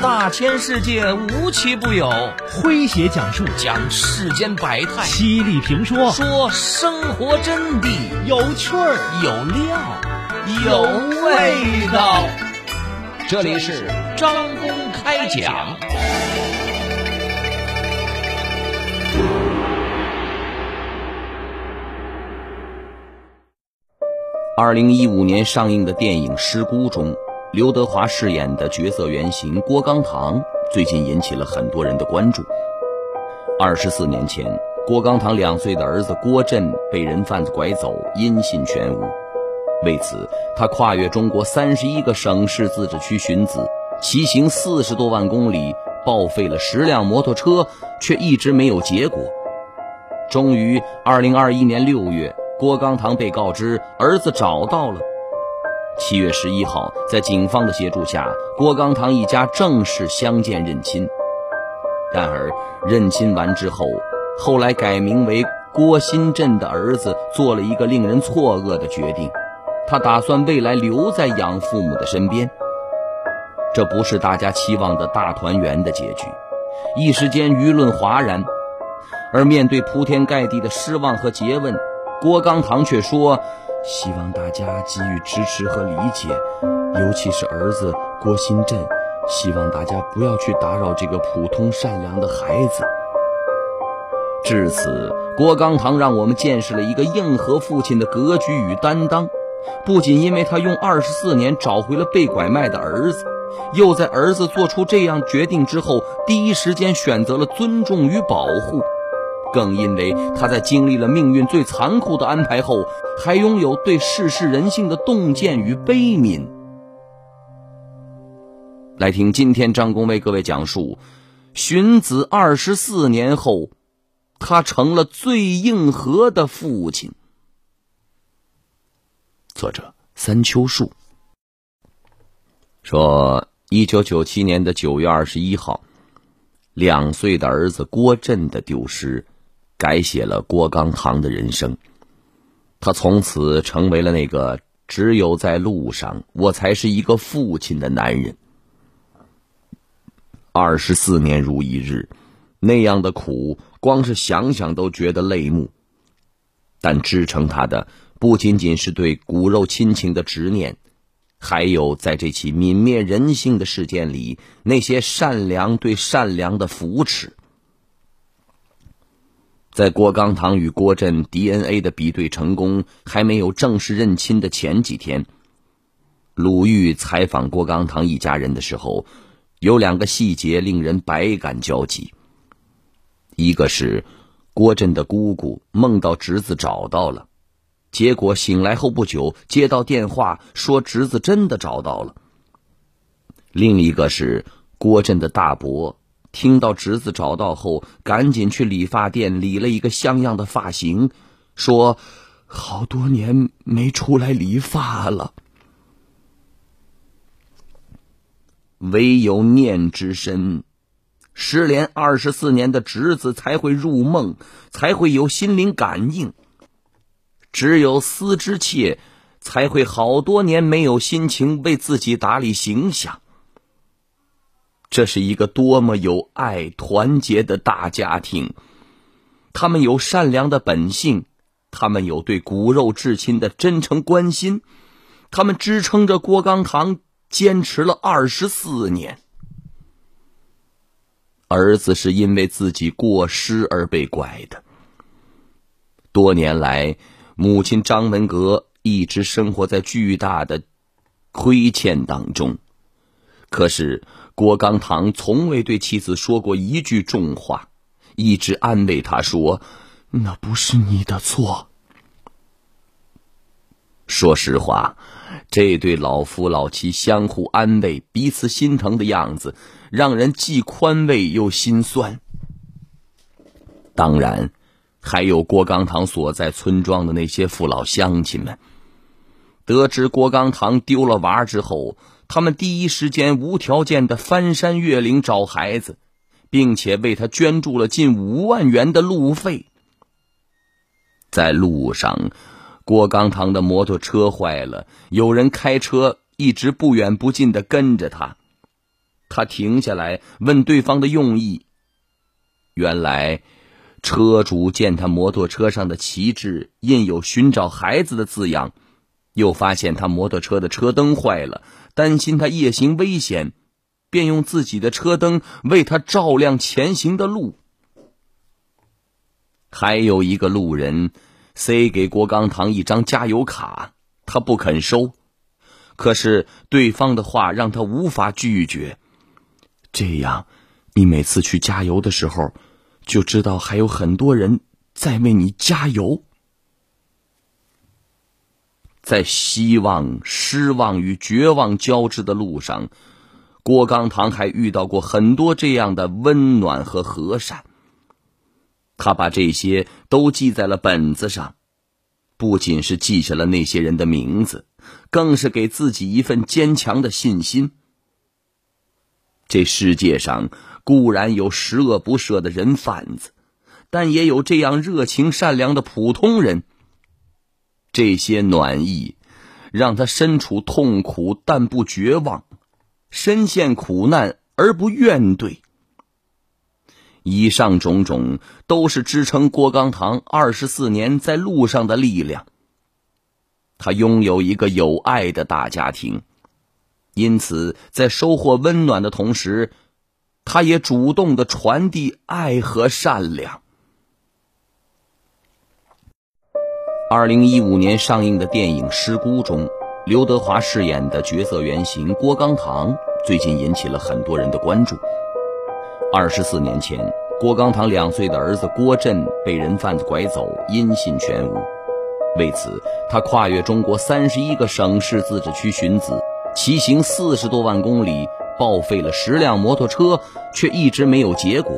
大千世界无奇不有，诙谐讲述讲世间百态，犀利评说说生活真谛，有趣儿有料有味道。这里是张公开讲。二零一五年上映的电影《失孤》中。刘德华饰演的角色原型郭刚堂，最近引起了很多人的关注。二十四年前，郭刚堂两岁的儿子郭震被人贩子拐走，音信全无。为此，他跨越中国三十一个省市自治区寻子，骑行四十多万公里，报废了十辆摩托车，却一直没有结果。终于，二零二一年六月，郭刚堂被告知儿子找到了。七月十一号，在警方的协助下，郭刚堂一家正式相见认亲。然而，认亲完之后，后来改名为郭新振的儿子做了一个令人错愕的决定：他打算未来留在养父母的身边。这不是大家期望的大团圆的结局，一时间舆论哗然。而面对铺天盖地的失望和诘问，郭刚堂却说。希望大家给予支持和理解，尤其是儿子郭新振。希望大家不要去打扰这个普通善良的孩子。至此，郭刚堂让我们见识了一个硬核父亲的格局与担当。不仅因为他用二十四年找回了被拐卖的儿子，又在儿子做出这样决定之后，第一时间选择了尊重与保护。更因为他在经历了命运最残酷的安排后，还拥有对世事人性的洞见与悲悯。来听今天张工为各位讲述：荀子二十四年后，他成了最硬核的父亲。作者三秋树说：一九九七年的九月二十一号，两岁的儿子郭震的丢失。改写了郭刚堂的人生，他从此成为了那个只有在路上我才是一个父亲的男人。二十四年如一日，那样的苦，光是想想都觉得泪目。但支撑他的不仅仅是对骨肉亲情的执念，还有在这起泯灭人性的事件里，那些善良对善良的扶持。在郭刚堂与郭震 DNA 的比对成功，还没有正式认亲的前几天，鲁豫采访郭刚堂一家人的时候，有两个细节令人百感交集。一个是郭震的姑姑梦到侄子找到了，结果醒来后不久接到电话说侄子真的找到了。另一个是郭震的大伯。听到侄子找到后，赶紧去理发店理了一个像样的发型，说：“好多年没出来理发了。”唯有念之深，失联二十四年的侄子才会入梦，才会有心灵感应；只有思之切，才会好多年没有心情为自己打理形象。这是一个多么有爱、团结的大家庭，他们有善良的本性，他们有对骨肉至亲的真诚关心，他们支撑着郭刚堂坚持了二十四年。儿子是因为自己过失而被拐的，多年来，母亲张文革一直生活在巨大的亏欠当中，可是。郭刚堂从未对妻子说过一句重话，一直安慰她说：“那不是你的错。”说实话，这对老夫老妻相互安慰、彼此心疼的样子，让人既宽慰又心酸。当然，还有郭刚堂所在村庄的那些父老乡亲们，得知郭刚堂丢了娃之后。他们第一时间无条件的翻山越岭找孩子，并且为他捐助了近五万元的路费。在路上，郭刚堂的摩托车坏了，有人开车一直不远不近的跟着他。他停下来问对方的用意。原来，车主见他摩托车上的旗帜印有“寻找孩子”的字样，又发现他摩托车的车灯坏了，担心他夜行危险，便用自己的车灯为他照亮前行的路。还有一个路人塞给郭刚堂一张加油卡，他不肯收。可是对方的话让他无法拒绝。这样，你每次去加油的时候，就知道还有很多人在为你加油。在希望、失望与绝望交织的路上，郭刚堂还遇到过很多这样的温暖和和善。他把这些都记在了本子上，不仅是记下了那些人的名字，更是给自己一份坚强的信心。这世界上固然有十恶不赦的人贩子，但也有这样热情善良的普通人。这些暖意，让他身处痛苦但不绝望，身陷苦难而不怨怼。以上种种都是支撑郭刚堂二十四年在路上的力量。他拥有一个有爱的大家庭，因此在收获温暖的同时，他也主动的传递爱和善良。二零一五年上映的电影《失孤》中，刘德华饰演的角色原型郭刚堂最近引起了很多人的关注。二十四年前，郭刚堂两岁的儿子郭振被人贩子拐走，音信全无。为此，他跨越中国三十一个省市自治区寻子，骑行四十多万公里，报废了十辆摩托车，却一直没有结果。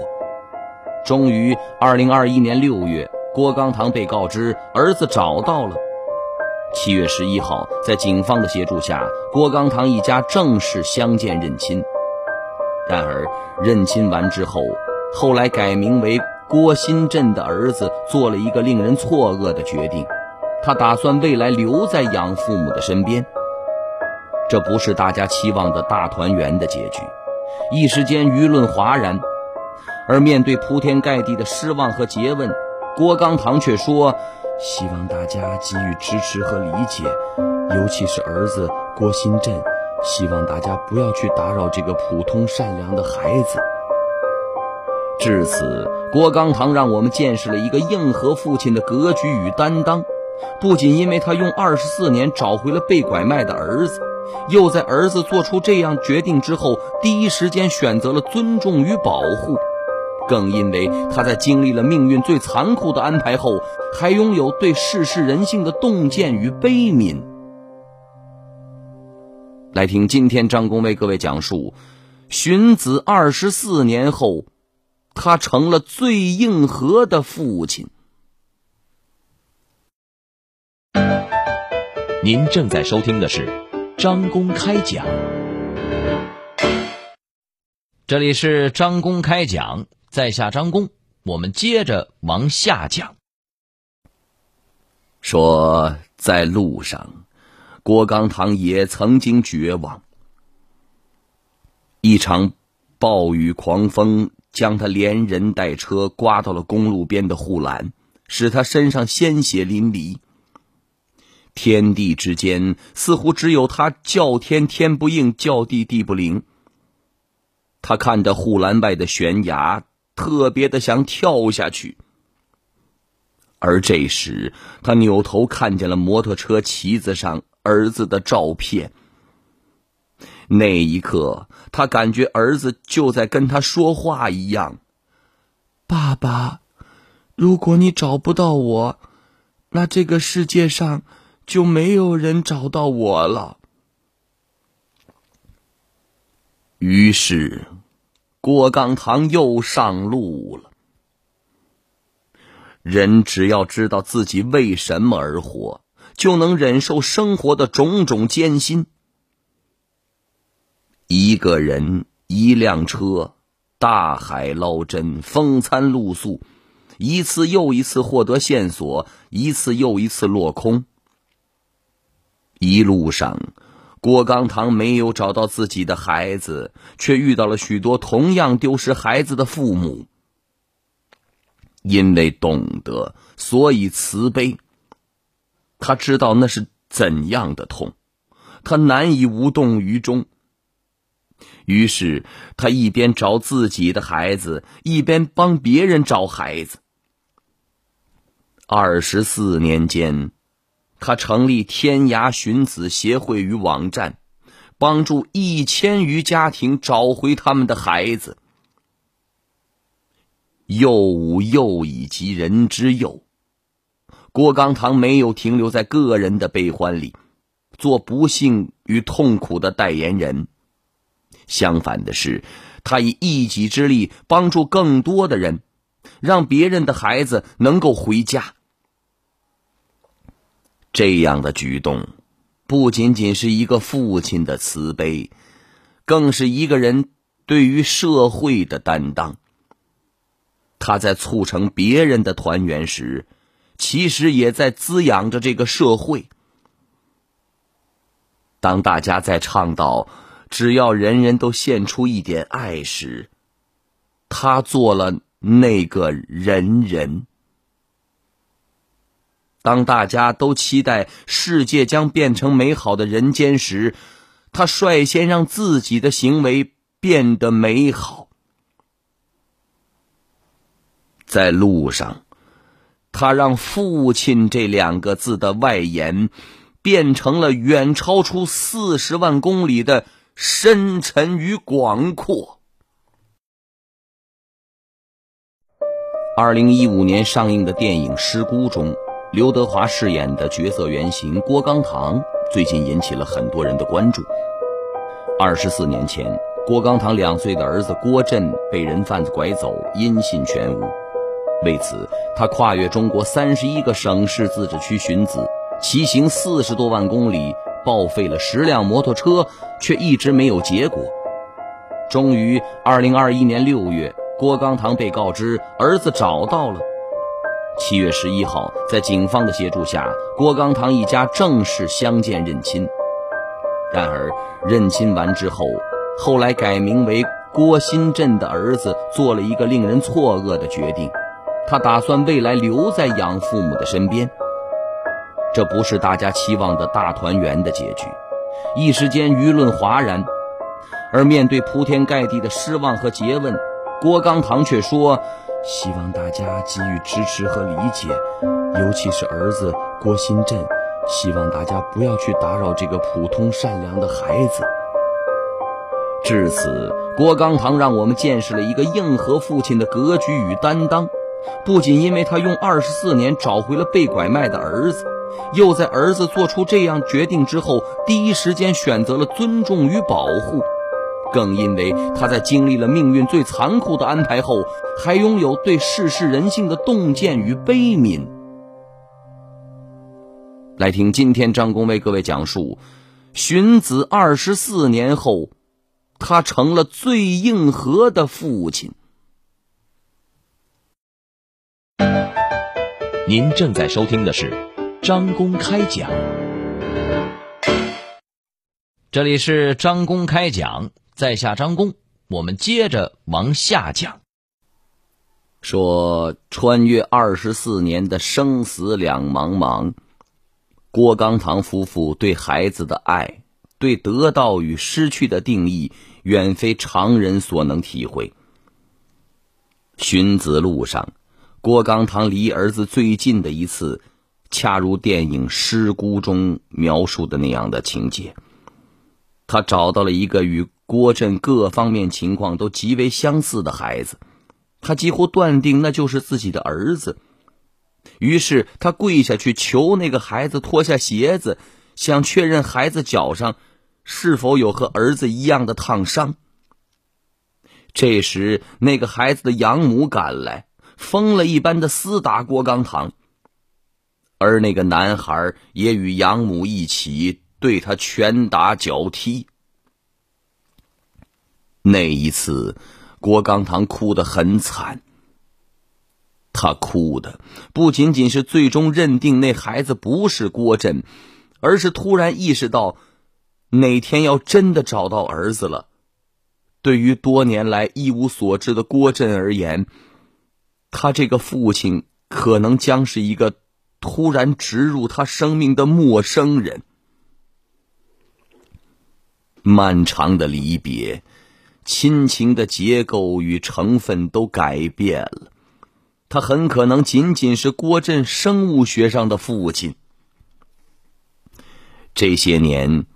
终于，二零二一年六月，郭刚堂被告知儿子找到了。七月十一号，在警方的协助下，郭刚堂一家正式相见认亲。然而，认亲完之后，后来改名为郭新振的儿子做了一个令人错愕的决定，他打算未来留在养父母的身边。这不是大家期望的大团圆的结局，一时间舆论哗然。而面对铺天盖地的失望和诘问，郭刚堂却说：“希望大家给予支持和理解，尤其是儿子郭新振。”希望大家不要去打扰这个普通善良的孩子。至此，郭刚堂让我们见识了一个硬核父亲的格局与担当。不仅因为他用二十四年找回了被拐卖的儿子，又在儿子做出这样决定之后，第一时间选择了尊重与保护，更因为他在经历了命运最残酷的安排后，还拥有对世事人性的洞见与悲悯。来听今天张工为各位讲述，荀子二十四年后，他成了最硬核的父亲。您正在收听的是张公开讲，这里是张公开讲，在下张公，我们接着往下讲，说在路上。郭刚堂也曾经绝望，一场暴雨狂风将他连人带车刮到了公路边的护栏，使他身上鲜血淋漓。天地之间似乎只有他叫天天不应，叫地地不灵。他看着护栏外的悬崖，特别的想跳下去。而这时，他扭头看见了摩托车旗子上。儿子的照片。那一刻，他感觉儿子就在跟他说话一样。爸爸，如果你找不到我，那这个世界上就没有人找到我了。于是，郭刚堂又上路了。人只要知道自己为什么而活。就能忍受生活的种种艰辛。一个人，一辆车，大海捞针，风餐露宿，一次又一次获得线索，一次又一次落空。一路上，郭刚堂没有找到自己的孩子，却遇到了许多同样丢失孩子的父母。因为懂得，所以慈悲。他知道那是怎样的痛，他难以无动于衷。于是，他一边找自己的孩子，一边帮别人找孩子。二十四年间，他成立天涯寻子协会与网站，帮助一千余家庭找回他们的孩子。幼吾幼以及人之幼。郭刚堂没有停留在个人的悲欢里，做不幸与痛苦的代言人。相反的是，他以一己之力帮助更多的人，让别人的孩子能够回家。这样的举动，不仅仅是一个父亲的慈悲，更是一个人对于社会的担当。他在促成别人的团圆时，其实也在滋养着这个社会。当大家在倡导只要人人都献出一点爱时，他做了那个人人。当大家都期待世界将变成美好的人间时，他率先让自己的行为变得美好。在路上，他让“父亲”这两个字的外延变成了远超出四十万公里的深沉与广阔。二零一五年上映的电影《失孤》中，刘德华饰演的角色原型郭刚堂最近引起了很多人的关注。二十四年前，郭刚堂两岁的儿子郭震被人贩子拐走，音信全无。为此，他跨越中国三十一个省市自治区寻子，骑行四十多万公里，报废了十辆摩托车，却一直没有结果。终于，二零二一年六月，郭刚堂被告知儿子找到了。七月十一号，在警方的协助下，郭刚堂一家正式相见认亲。然而，认亲完之后，后来改名为郭新振的儿子做了一个令人错愕的决定。他打算未来留在养父母的身边，这不是大家期望的大团圆的结局。一时间舆论哗然，而面对铺天盖地的失望和诘问，郭刚堂却说：“希望大家给予支持和理解，尤其是儿子郭新振，希望大家不要去打扰这个普通善良的孩子。”至此，郭刚堂让我们见识了一个硬核父亲的格局与担当。不仅因为他用二十四年找回了被拐卖的儿子，又在儿子做出这样决定之后，第一时间选择了尊重与保护，更因为他在经历了命运最残酷的安排后，还拥有对世事人性的洞见与悲悯。来听今天张工为各位讲述：荀子二十四年后，他成了最硬核的父亲。您正在收听的是张公开讲，这里是张公开讲，在下张公，我们接着往下讲。说穿越二十四年的生死两茫茫，郭刚堂夫妇对孩子的爱，对得到与失去的定义，远非常人所能体会。寻子路上。郭刚堂离儿子最近的一次，恰如电影《失孤》中描述的那样的情节。他找到了一个与郭振各方面情况都极为相似的孩子，他几乎断定那就是自己的儿子。于是他跪下去求那个孩子脱下鞋子，想确认孩子脚上是否有和儿子一样的烫伤。这时，那个孩子的养母赶来。疯了一般的厮打郭刚堂，而那个男孩也与养母一起对他拳打脚踢。那一次，郭刚堂哭得很惨。他哭的不仅仅是最终认定那孩子不是郭振，而是突然意识到，哪天要真的找到儿子了，对于多年来一无所知的郭振而言，他这个父亲可能将是一个突然植入他生命的陌生人。漫长的离别，亲情的结构与成分都改变了。他很可能仅仅是郭振生物学上的父亲。这些年，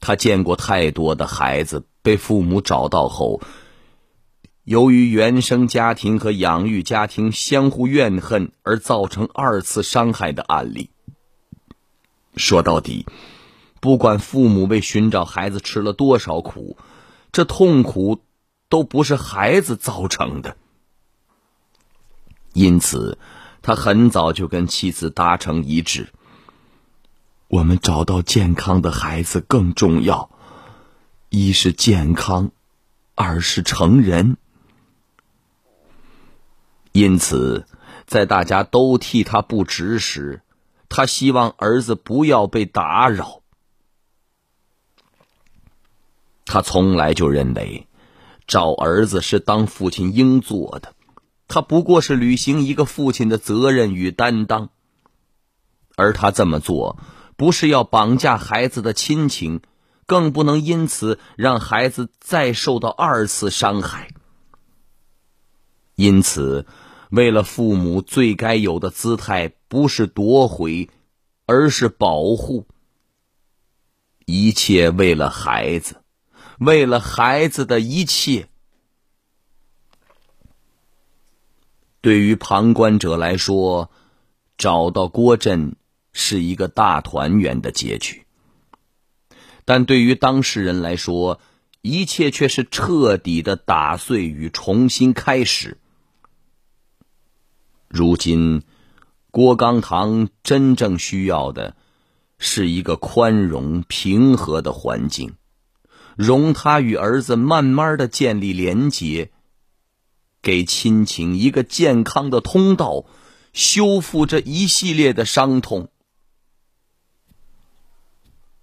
他见过太多的孩子被父母找到后，由于原生家庭和养育家庭相互怨恨而造成二次伤害的案例。说到底。不管父母为寻找孩子吃了多少苦，这痛苦都不是孩子造成的。因此，他很早就跟妻子达成一致：我们找到健康的孩子更重要。一是健康，二是成人。因此，在大家都替他不值时，他希望儿子不要被打扰。他从来就认为，找儿子是当父亲应做的，他不过是履行一个父亲的责任与担当。而他这么做，不是要绑架孩子的亲情，更不能因此让孩子再受到二次伤害。因此，为了父母最该有的姿态，不是夺回，而是保护，一切为了孩子。为了孩子的一切，对于旁观者来说，找到郭振是一个大团圆的结局；但对于当事人来说，一切却是彻底的打碎与重新开始。如今，郭刚堂真正需要的是一个宽容、平和的环境。容他与儿子慢慢的建立连结，给亲情一个健康的通道，修复这一系列的伤痛。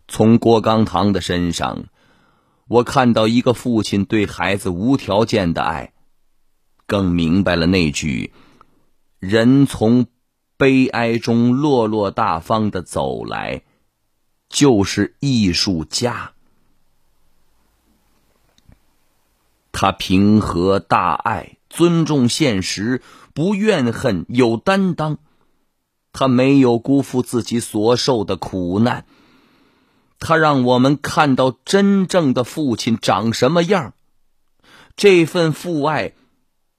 从郭刚堂的身上，我看到一个父亲对孩子无条件的爱，更明白了那句“人从悲哀中落落大方的走来，就是艺术家”。他平和大爱，尊重现实，不怨恨，有担当。他没有辜负自己所受的苦难。他让我们看到真正的父亲长什么样。这份父爱，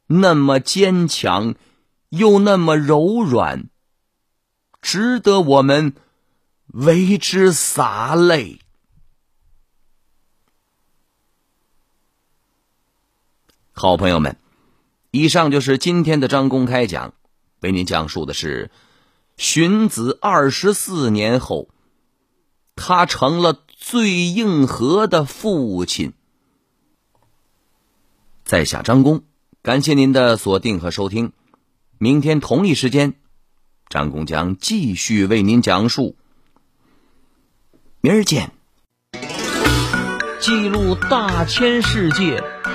那么坚强，又那么柔软，值得我们为之洒泪。好朋友们，以上就是今天的张公开讲，为您讲述的是荀子二十四年后，他成了最硬核的父亲。在下张公，感谢您的锁定和收听。明天同一时间，张公将继续为您讲述。明儿见。记录大千世界。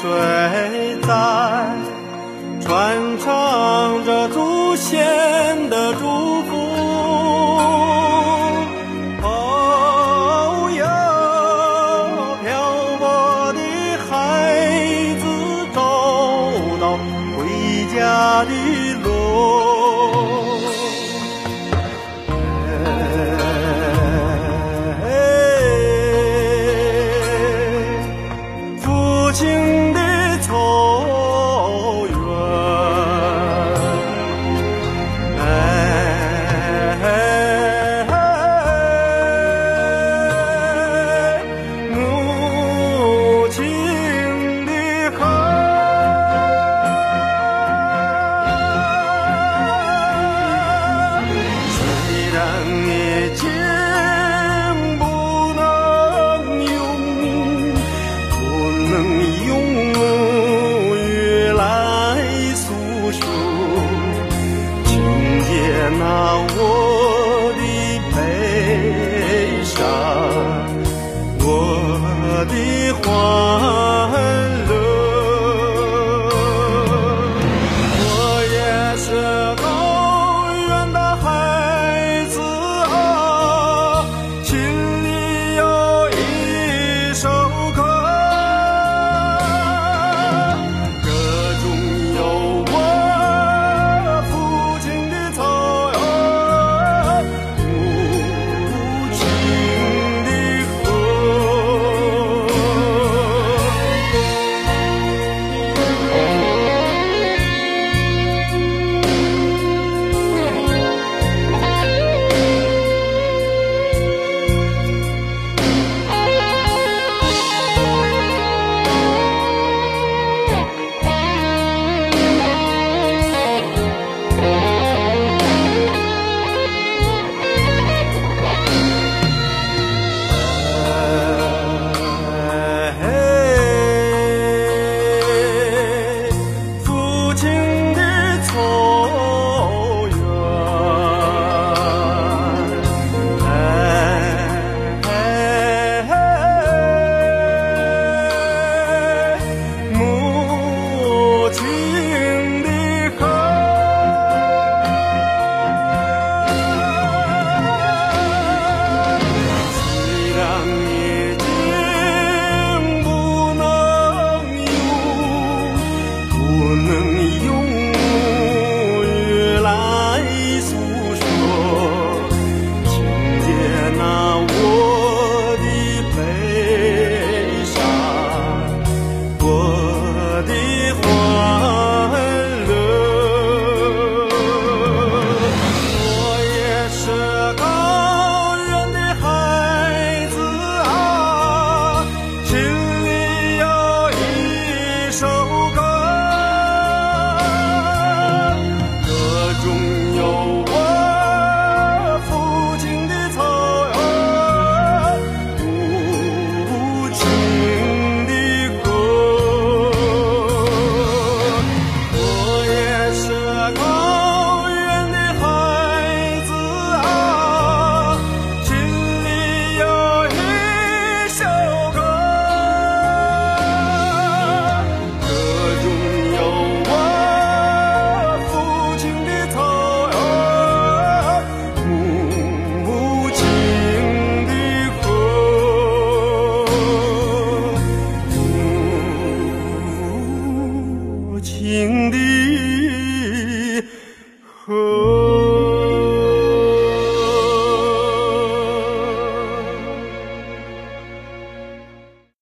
水在